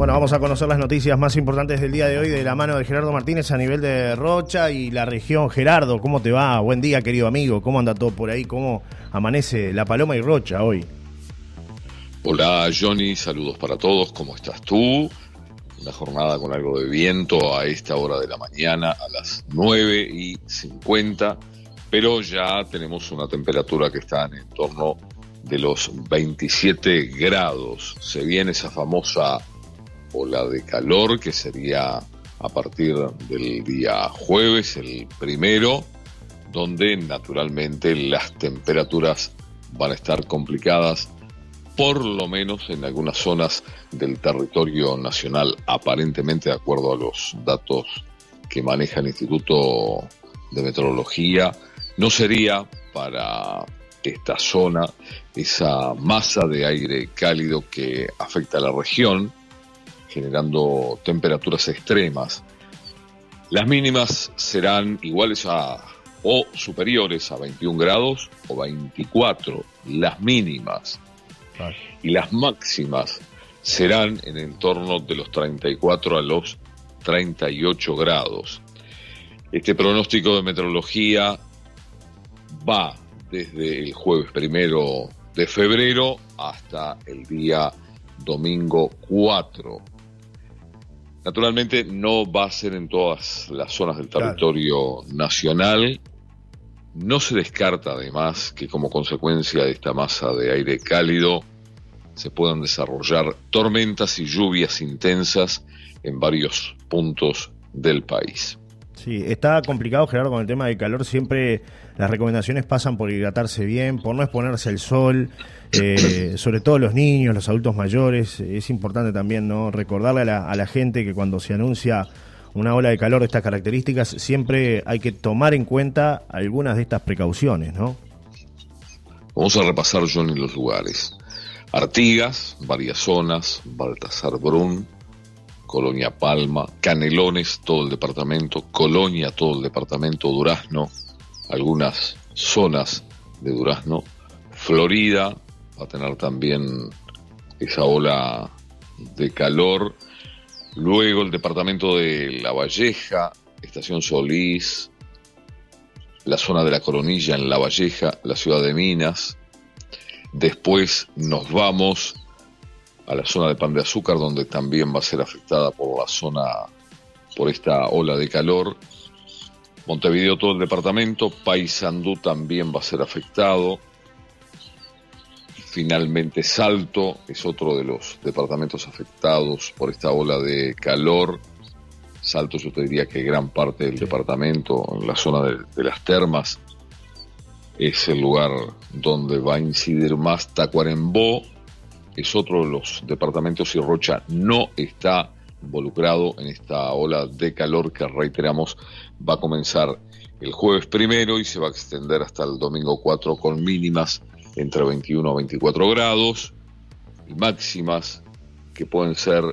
Bueno, vamos a conocer las noticias más importantes del día de hoy de la mano de Gerardo Martínez a nivel de Rocha y la región. Gerardo, ¿cómo te va? Buen día, querido amigo. ¿Cómo anda todo por ahí? ¿Cómo amanece La Paloma y Rocha hoy? Hola Johnny, saludos para todos. ¿Cómo estás tú? Una jornada con algo de viento a esta hora de la mañana, a las 9 y 50, pero ya tenemos una temperatura que está en torno de los 27 grados. Se viene esa famosa ola de calor que sería a partir del día jueves, el primero, donde naturalmente las temperaturas van a estar complicadas, por lo menos en algunas zonas del territorio nacional, aparentemente de acuerdo a los datos que maneja el Instituto de Meteorología, no sería para esta zona esa masa de aire cálido que afecta a la región, generando temperaturas extremas. Las mínimas serán iguales a o superiores a 21 grados o 24, las mínimas. Y las máximas serán en entorno de los 34 a los 38 grados. Este pronóstico de meteorología va desde el jueves primero de febrero hasta el día domingo 4. Naturalmente no va a ser en todas las zonas del territorio nacional. No se descarta además que como consecuencia de esta masa de aire cálido se puedan desarrollar tormentas y lluvias intensas en varios puntos del país. Sí, está complicado, Gerardo, con el tema del calor. Siempre las recomendaciones pasan por hidratarse bien, por no exponerse al sol, eh, sobre todo los niños, los adultos mayores. Es importante también no recordarle a la, a la gente que cuando se anuncia una ola de calor de estas características, siempre hay que tomar en cuenta algunas de estas precauciones, ¿no? Vamos a repasar, John, los lugares. Artigas, varias zonas, Baltasar Brun, Colonia Palma, Canelones, todo el departamento, Colonia, todo el departamento, Durazno, algunas zonas de Durazno, Florida, va a tener también esa ola de calor, luego el departamento de La Valleja, Estación Solís, la zona de la Coronilla en La Valleja, la ciudad de Minas, después nos vamos a la zona de Pan de Azúcar, donde también va a ser afectada por la zona, por esta ola de calor. Montevideo, todo el departamento. Paysandú también va a ser afectado. Finalmente, Salto es otro de los departamentos afectados por esta ola de calor. Salto, yo te diría que gran parte del departamento, en la zona de, de las termas, es el lugar donde va a incidir más Tacuarembó, es otro de los departamentos y Rocha no está involucrado en esta ola de calor que reiteramos va a comenzar el jueves primero y se va a extender hasta el domingo 4 con mínimas entre 21 a 24 grados y máximas que pueden ser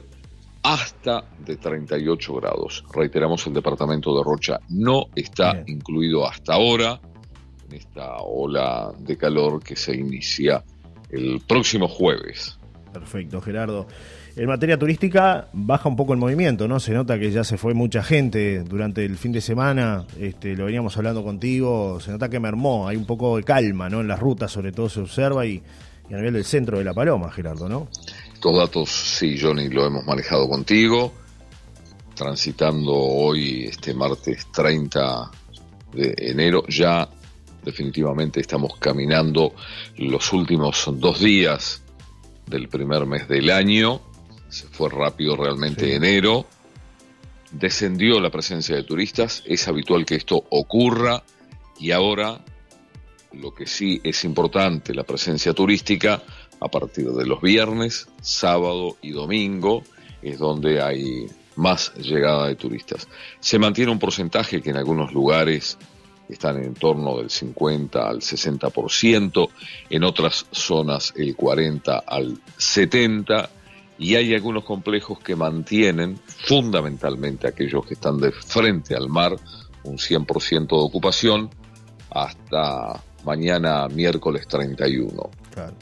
hasta de 38 grados. Reiteramos, el departamento de Rocha no está Bien. incluido hasta ahora en esta ola de calor que se inicia el próximo jueves. Perfecto, Gerardo. En materia turística baja un poco el movimiento, ¿no? Se nota que ya se fue mucha gente durante el fin de semana, este, lo veníamos hablando contigo, se nota que mermó, hay un poco de calma, ¿no? En las rutas sobre todo se observa y, y a nivel del centro de La Paloma, Gerardo, ¿no? Estos datos, sí, Johnny, lo hemos manejado contigo, transitando hoy, este martes 30 de enero, ya definitivamente estamos caminando los últimos dos días del primer mes del año. Se fue rápido realmente sí. enero. Descendió la presencia de turistas. Es habitual que esto ocurra. Y ahora, lo que sí es importante, la presencia turística, a partir de los viernes, sábado y domingo, es donde hay más llegada de turistas. Se mantiene un porcentaje que en algunos lugares están en torno del 50 al 60%, en otras zonas el 40 al 70%, y hay algunos complejos que mantienen, fundamentalmente aquellos que están de frente al mar, un 100% de ocupación hasta mañana miércoles 31. Claro.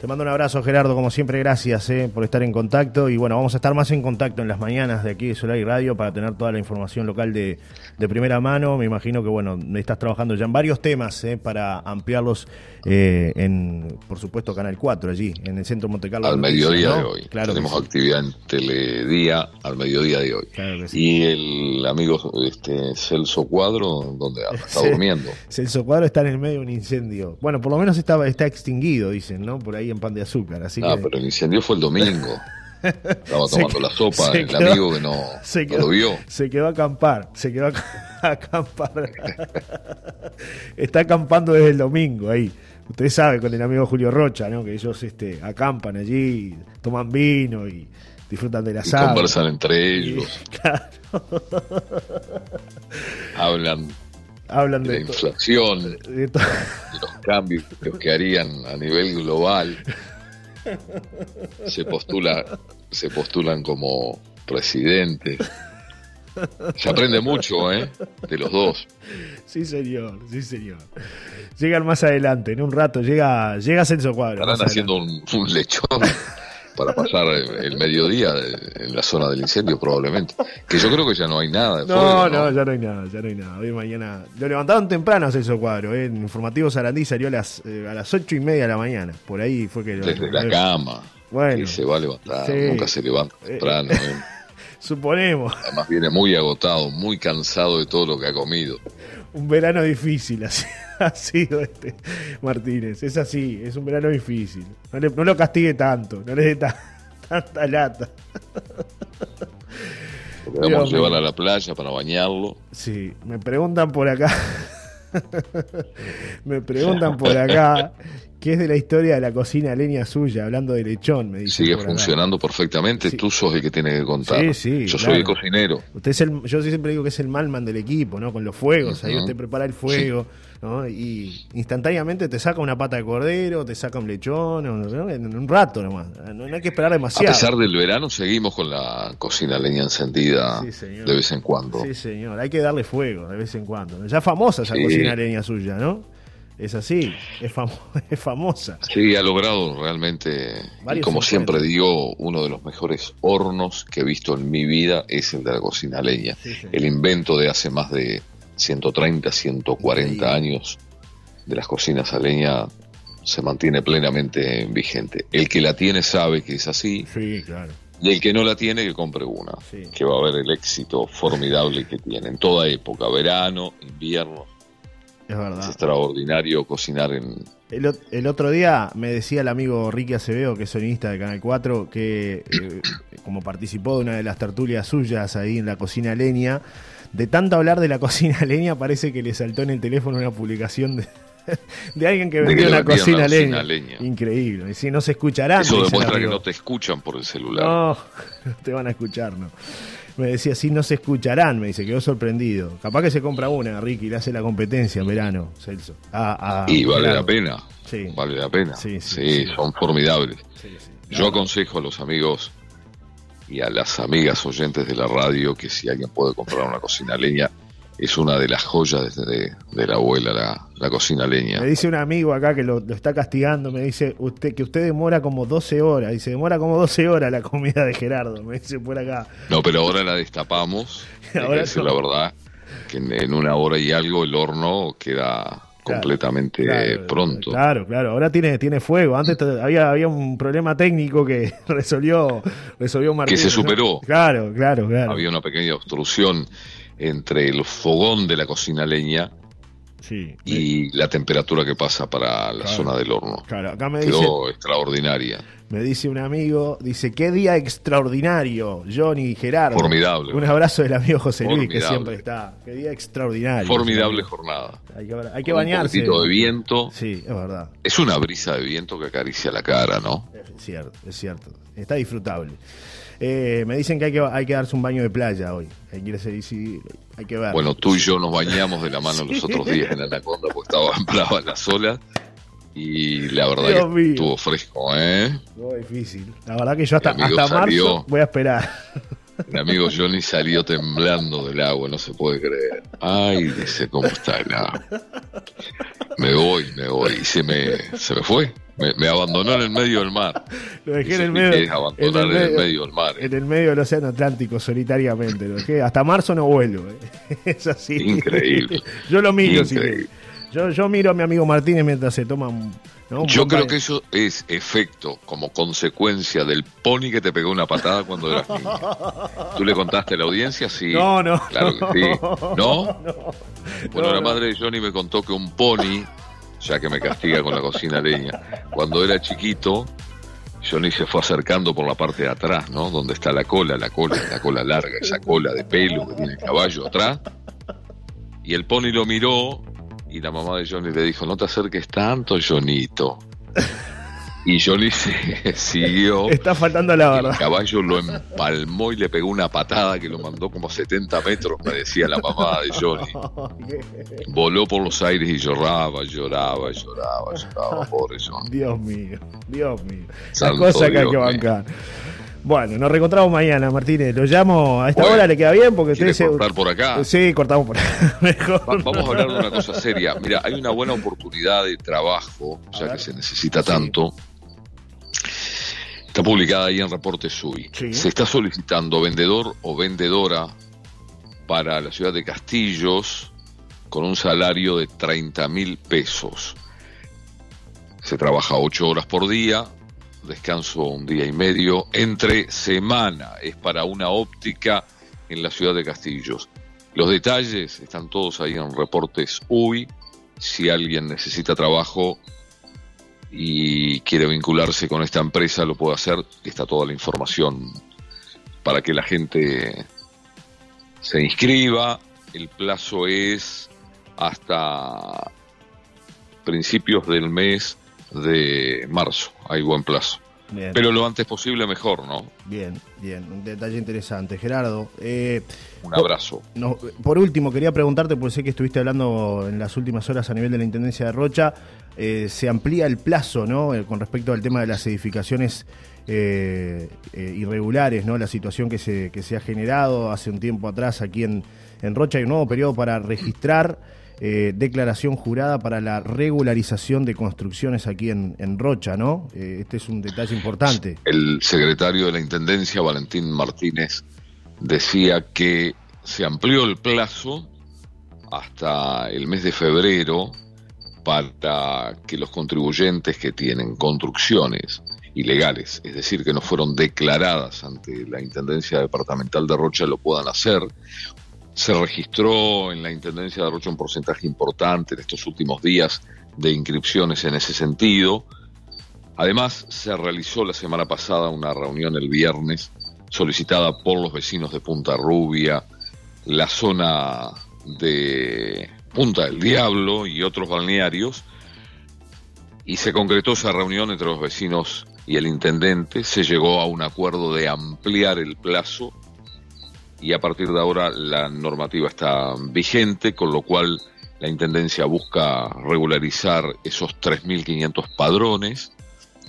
Te mando un abrazo, Gerardo, como siempre, gracias eh, por estar en contacto. Y bueno, vamos a estar más en contacto en las mañanas de aquí de Solar y Radio para tener toda la información local de, de primera mano. Me imagino que, bueno, estás trabajando ya en varios temas eh, para ampliarlos eh, en, por supuesto, Canal 4, allí, en el Centro Monte Carlo. Al mediodía de hoy. Claro Tenemos actividad en Teledía al mediodía de hoy. Y el amigo este, Celso Cuadro, donde está durmiendo. Celso Cuadro está en el medio de un incendio. Bueno, por lo menos está, está extinguido, dicen, ¿no? Por ahí en pan de azúcar. Así ah, pero el incendio fue el domingo. Estaba tomando la sopa el amigo que no, lo vio. Se quedó a acampar, se quedó a acampar. Está acampando desde el domingo ahí. Usted sabe con el amigo Julio Rocha, ¿no? Que ellos este, acampan allí, toman vino y disfrutan de la y conversan entre ellos. Hablan hablan de, la inflación, de, los cambios que harían a nivel global. Se postula, se postulan como presidentes. Se aprende mucho, ¿eh? De los dos. Sí, señor, sí, señor. Llegan más adelante, en un rato, llega, llega Celso Cuadro. Estarán haciendo un, un, lechón para pasar el mediodía en la zona del incendio, probablemente. Que yo creo que ya no hay nada. no, no, ya no hay nada, ya no hay nada. Hoy mañana. Lo levantaron temprano a Celso Cuadro, ¿eh? En Informativo Sarandí salió a las, eh, a las ocho y media de la mañana. Por ahí fue que. Desde la cama. Bueno. se va a levantar, nunca se levanta eh, temprano. ¿eh? Suponemos. Además viene muy agotado, muy cansado de todo lo que ha comido. Un verano difícil así, ha sido este Martínez. Es así, es un verano difícil. No, lo castigue tanto, no le dé tanta lata. vamos a llevar a la playa para bañarlo. Sí, me preguntan por acá. me preguntan por acá que es de la historia de la cocina leña suya, hablando de lechón, me dice. Sigue funcionando perfectamente, tú sos el que tiene que contar. Sí, sí, yo soy el cocinero. Usted es el, yo siempre digo que es el malman del equipo, ¿no? Con los fuegos, ahí usted prepara el fuego, ¿no? Y instantáneamente te saca una pata de cordero, te saca un lechón, en un rato nomás. No, hay que esperar demasiado. A pesar del verano, seguimos con la cocina leña encendida de vez en cuando. Sí, señor, hay que darle fuego de vez en cuando. Ya famosa esa cocina leña suya, ¿no? Es así, es, es famosa. Sí, ha logrado realmente, como siempre digo, uno de los mejores hornos que he visto en mi vida es el de la cocina leña. el invento de hace más de 130, 140 años de las cocinas a leña se mantiene plenamente vigente. El que la tiene sabe que es así. Sí, claro. Y el que no la tiene, que compre una, que va a ver el éxito formidable que tiene en toda época, verano, invierno, es verdad. extraordinario cocinar en... El, otro día me decía el amigo Ricky Acevedo, que es sonista de Canal 4, que eh, como participó de una de las tertulias suyas ahí en la cocina leña, de tanto hablar de la cocina leña parece que le saltó en el teléfono una publicación de, de alguien que vendió una cocina, leña. Increíble. Si no se escucharán. Eso demuestra que no te escuchan por el celular. No, no te van a escuchar, no me decía, sí, no se escucharán, me dice, quedó sorprendido. Capaz que se compra una, Ricky, le hace la competencia en verano, Celso. y vale la pena. Sí. Vale la pena. Sí, son formidables. Yo aconsejo a los amigos y a las amigas oyentes de la radio que si alguien puede comprar una cocina leña, es una de las joyas de, de la abuela, la, cocina leña. Me dice un amigo acá que lo, está castigando, me dice usted que usted demora como 12 horas, dice, demora como 12 horas la comida de Gerardo, me dice por acá. No, pero ahora la destapamos, hay que decir la verdad, que en, una hora y algo el horno queda completamente pronto. Claro, claro, ahora tiene, tiene fuego. Antes había, había un problema técnico que resolvió, resolvió Que se superó. Claro, claro, claro. Había una pequeña obstrucción entre el fogón de la cocina leña y la temperatura que pasa para la zona del horno. Claro, acá me Quedó extraordinaria. Me dice un amigo, dice, qué día extraordinario, Johnny Gerardo. Formidable. Un abrazo del amigo José Luis, que siempre está. Qué día extraordinario. Formidable jornada. Hay que, hay que bañarse. Un poquito de viento. Sí, es verdad. Es una brisa de viento que acaricia la cara, ¿no? Es cierto, es cierto. Está disfrutable. Eh, me dicen que hay, que hay que darse un baño de playa hoy. Hay que, hay que ver. Bueno, tú y yo nos bañamos de la mano los otros días en Anaconda porque estaban bravas las olas. Y la verdad que estuvo fresco, ¿eh? Estuvo difícil. La verdad que yo hasta, hasta marzo voy a esperar. El amigo Johnny salió temblando del agua, no se puede creer. Ay, dice, ¿cómo está el agua? Me voy, me voy. Y se me, se me fue. Me, abandonó en el medio del mar. Lo dejé en el medio, en el medio, del mar. En el medio del océano Atlántico, solitariamente. Lo dejé. Hasta marzo no vuelvo. ¿eh? Es así. Increíble. Yo lo miro. Yo, yo miro a mi amigo Martínez mientras se toma Yo creo que eso es efecto, como consecuencia del pony que te pegó una patada cuando eras niño. ¿Tú le contaste a la audiencia? Sí. No, no. Claro que sí. ¿No? Bueno, la madre de Johnny me contó que un pony, ya que me castiga con la cocina leña, cuando era chiquito, Johnny se fue acercando por la parte de atrás, ¿no? Donde está la cola, la cola, la cola larga, esa cola de pelo que tiene el caballo atrás. Y el pony lo miró y la mamá de Johnny le dijo, no te acerques tanto, Johnito. Y Johnny se siguió. Está faltando la verdad. El caballo lo empalmó y le pegó una patada que lo mandó como 70 metros, me decía la mamá de Johnny. Voló por los aires y lloraba, lloraba, lloraba, lloraba, pobre Johnny. Dios mío, Dios mío. Esa cosa que hay que bancar. Bueno, nos reencontramos mañana, Martínez. Lo llamo a esta hora, le queda bien porque ¿quiere cortar por acá? Sí, cortamos por acá. vamos a hablar de una cosa seria. Mira, hay una buena oportunidad de trabajo, ya que se necesita tanto. Está publicada ahí en Reporte SUI. Se está solicitando vendedor o vendedora para la ciudad de Castillos con un salario de 30 mil pesos. Se trabaja ocho horas por día, descanso un día y medio, entre semana, es para una óptica en la ciudad de Castillos. Los detalles están todos ahí en reportes UI. Si alguien necesita trabajo y quiere vincularse con esta empresa, lo puede hacer. Está toda la información para que la gente se inscriba. El plazo es hasta principios del mes de marzo, hay buen plazo. Pero lo antes posible mejor, ¿no? Bien, bien, un detalle interesante. Gerardo. Eh, un abrazo. No, por último, quería preguntarte, porque sé que estuviste hablando en las últimas horas a nivel de la Intendencia de Rocha, eh, se amplía el plazo, ¿no? Eh, con respecto al tema de las edificaciones irregulares, ¿no? La situación que se, que se ha generado hace un tiempo atrás aquí en, en Rocha. Hay un nuevo periodo para registrar eh, declaración jurada para la regularización de construcciones aquí en, Rocha, ¿no? Eh, este es un detalle importante. El secretario de la Intendencia, Valentín Martínez, decía que se amplió el plazo hasta el mes de febrero para que los contribuyentes que tienen construcciones ilegales, es decir, que no fueron declaradas ante la Intendencia Departamental de Rocha, lo puedan hacer se registró en la Intendencia de Rocha un porcentaje importante en estos últimos días de inscripciones en ese sentido. Además, se realizó la semana pasada una reunión el viernes solicitada por los vecinos de Punta Rubia, la zona de Punta del Diablo y otros balnearios, y se concretó esa reunión entre los vecinos y el intendente. Se llegó a un acuerdo de ampliar el plazo y a partir de ahora la normativa está vigente, con lo cual la Intendencia busca regularizar esos 3.500 padrones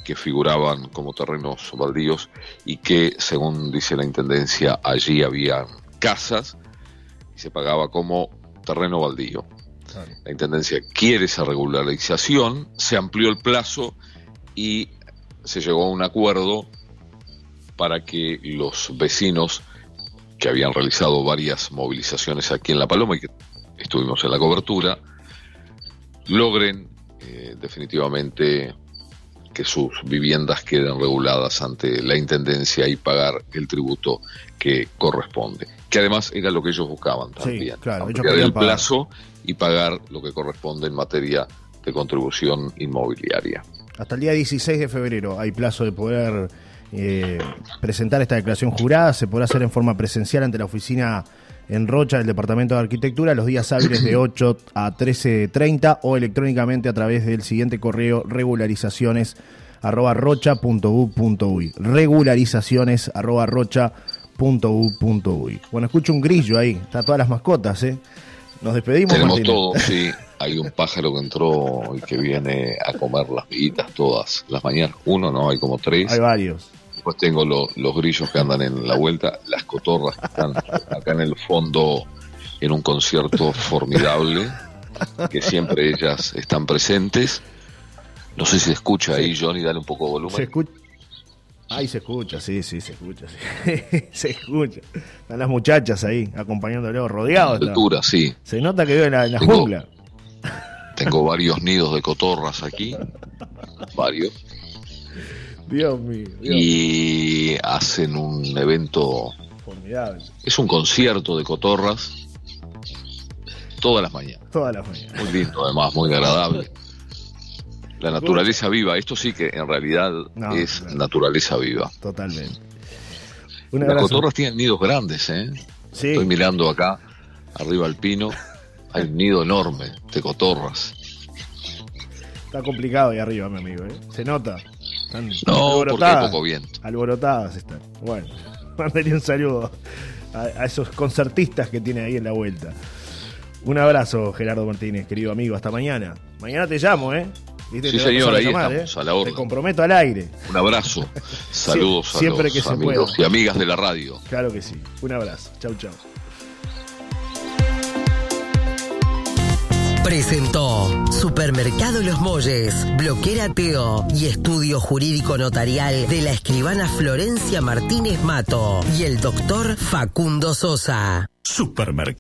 que figuraban como terrenos baldíos y que, según dice la Intendencia, allí había casas y se pagaba como terreno baldío. La Intendencia quiere esa regularización, se amplió el plazo y se llegó a un acuerdo para que los vecinos que habían realizado varias movilizaciones aquí en La Paloma y que estuvimos en la cobertura, logren eh, definitivamente que sus viviendas queden reguladas ante la Intendencia y pagar el tributo que corresponde. Que además era lo que ellos buscaban también. Sí, claro, el plazo y pagar lo que corresponde en materia de contribución inmobiliaria. Hasta el día 16 de febrero hay plazo de poder eh, presentar esta declaración jurada. Se podrá hacer en forma presencial ante la oficina en Rocha del Departamento de Arquitectura los días hábiles de 8 a 13.30 o electrónicamente a través del siguiente correo regularizaciones arroba regularizaciones arroba bueno escucho un grillo ahí. Está todas las mascotas eh nos despedimos tenemos todo sí. Hay un pájaro que entró y que viene a comer las villitas todas las mañanas. Uno no hay como tres. Hay varios Después tengo los grillos que andan en la vuelta, las cotorras que están acá en el fondo en un concierto formidable, que siempre ellas están presentes. No sé si se escucha ahí, Johnny, dale un poco de volumen. Se escucha. Ahí se escucha, sí, sí, se escucha. Sí. se escucha. Están las muchachas ahí, acompañándolo, rodeados. Altura, sí. Se nota que vive en la, en la jungla. Tengo varios nidos de cotorras aquí. varios. Dios mío, Dios Y hacen un evento. Formidable. Es un concierto de cotorras. Todas las mañanas. Todas las mañanas. Muy lindo, además, muy agradable. La naturaleza viva, esto sí que en realidad No, es naturaleza viva. Totalmente. Las cotorras tienen nidos grandes, ¿eh? Sí, Estoy mirando acá, arriba al pino, hay un nido enorme de cotorras. está complicado ahí arriba, mi amigo. ¿eh? Se nota. Están No, porque alborotadas. poco viento. Alborotadas están. Bueno, mándale un saludo a, a esos concertistas que tiene ahí en la vuelta. Un abrazo, Gerardo Martínez, querido amigo. Hasta mañana. Mañana te llamo, ¿eh? ¿Viste? Sí, Te señor, ahí llamar, estamos, ¿eh? a la orden. Te comprometo al aire. Un abrazo. Saludos siempre a los que se amigos pueda. y amigas de la radio. Claro que sí. Un abrazo. Chau, chau. Presentó Supermercado Los Molles, Bloquera Teo y Estudio Jurídico Notarial de la escribana Florencia Martínez Mato y el doctor Facundo Sosa. Supermercado.